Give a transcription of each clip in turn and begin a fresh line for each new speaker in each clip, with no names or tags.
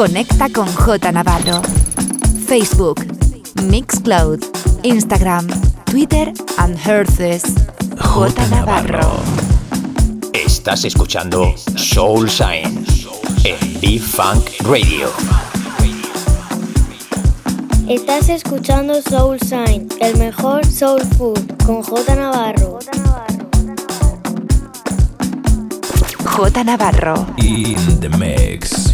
Conecta con J Navarro. Facebook, Mixcloud, Instagram, Twitter and Herces. J Navarro.
Estás escuchando Soul Sign en B-Funk Radio.
Estás escuchando Soul Sign, el mejor soul food, con J Navarro.
J Navarro.
In the mix.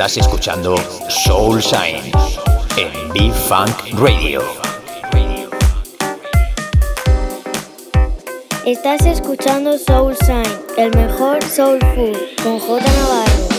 Estás escuchando Soul Shine en B-Funk Radio.
Estás escuchando Soul Sign, el mejor soul food, con
J Navarro.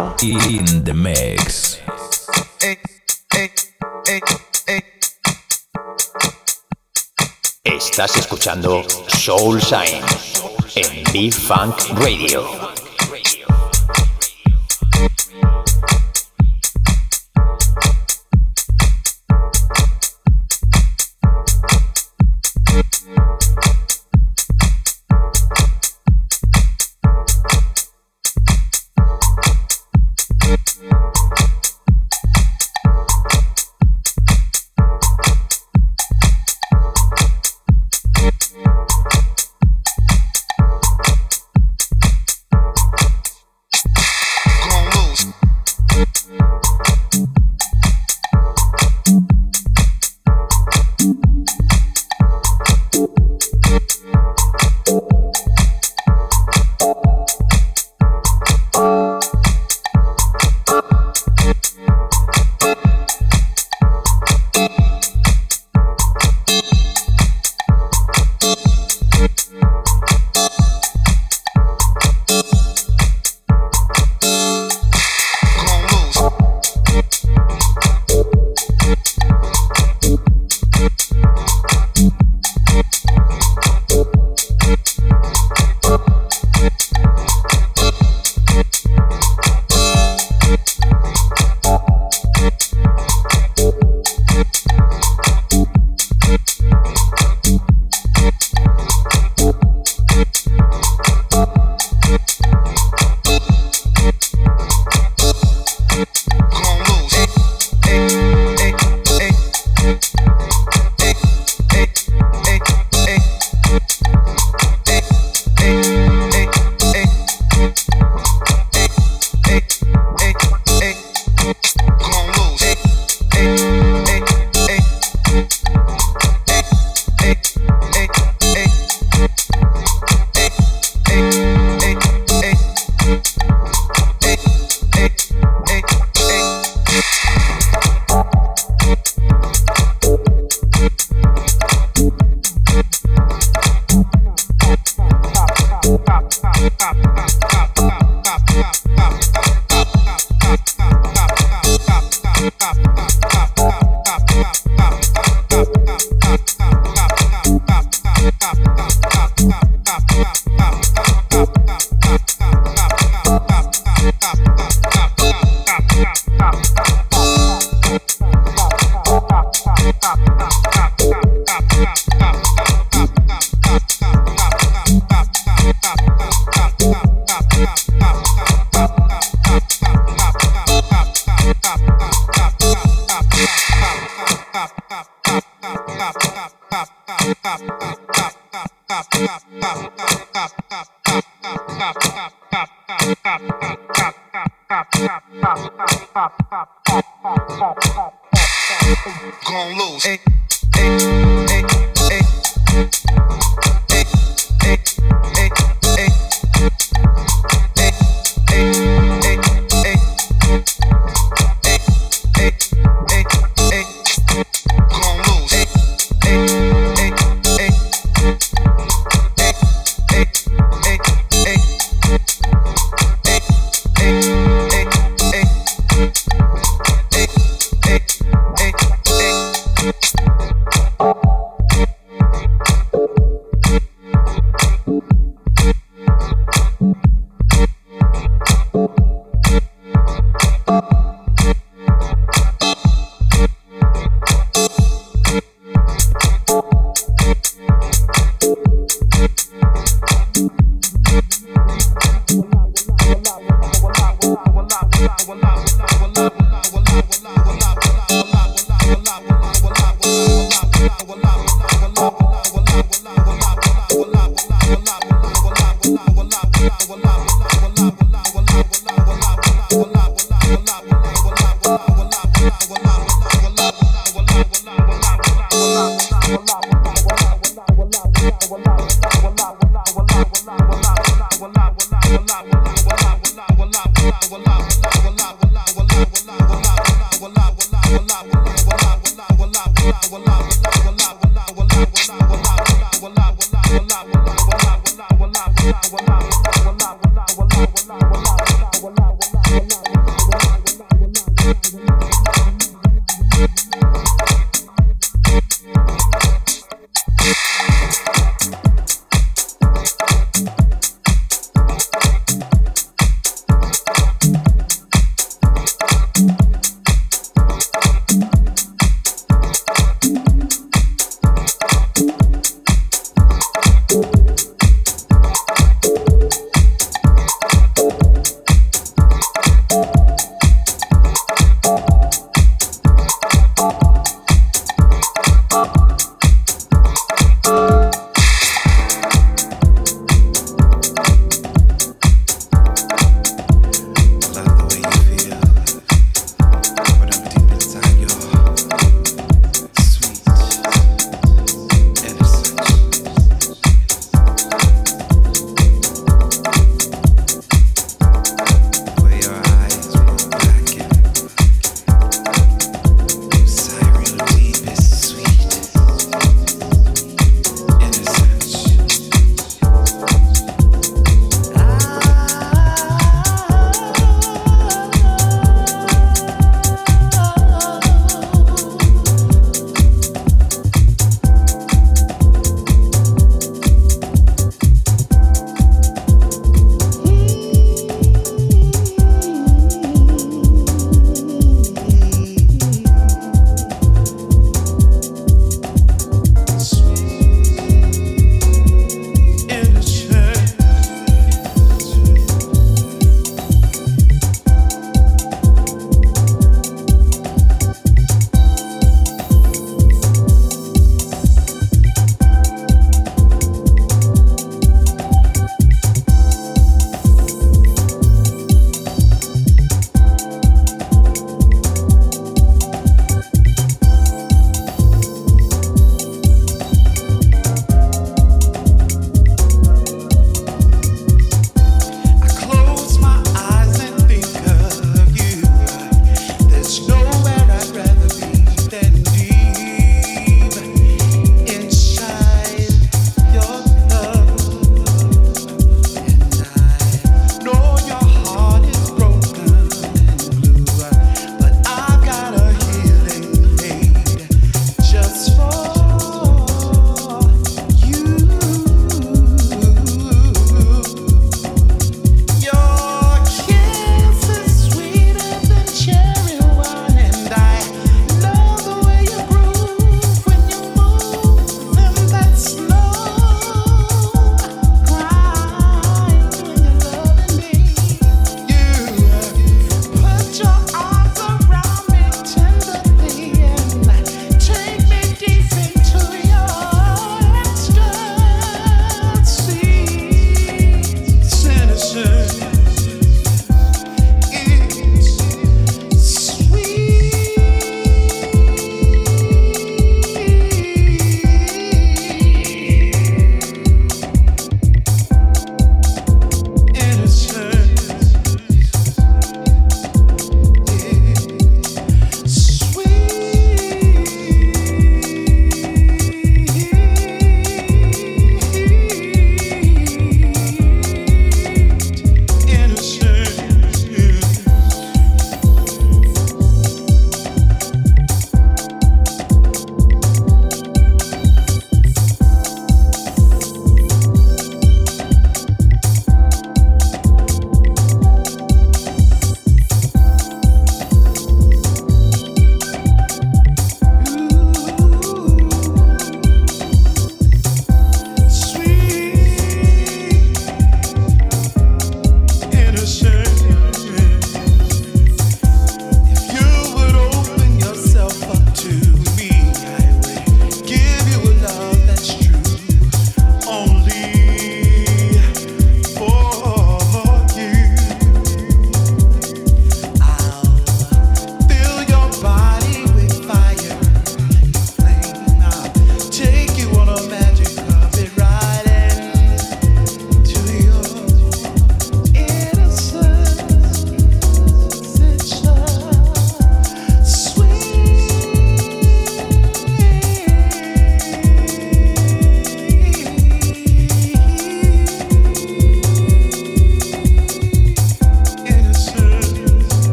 In the mix.
Estás escuchando Soul Sign en B-Funk Radio.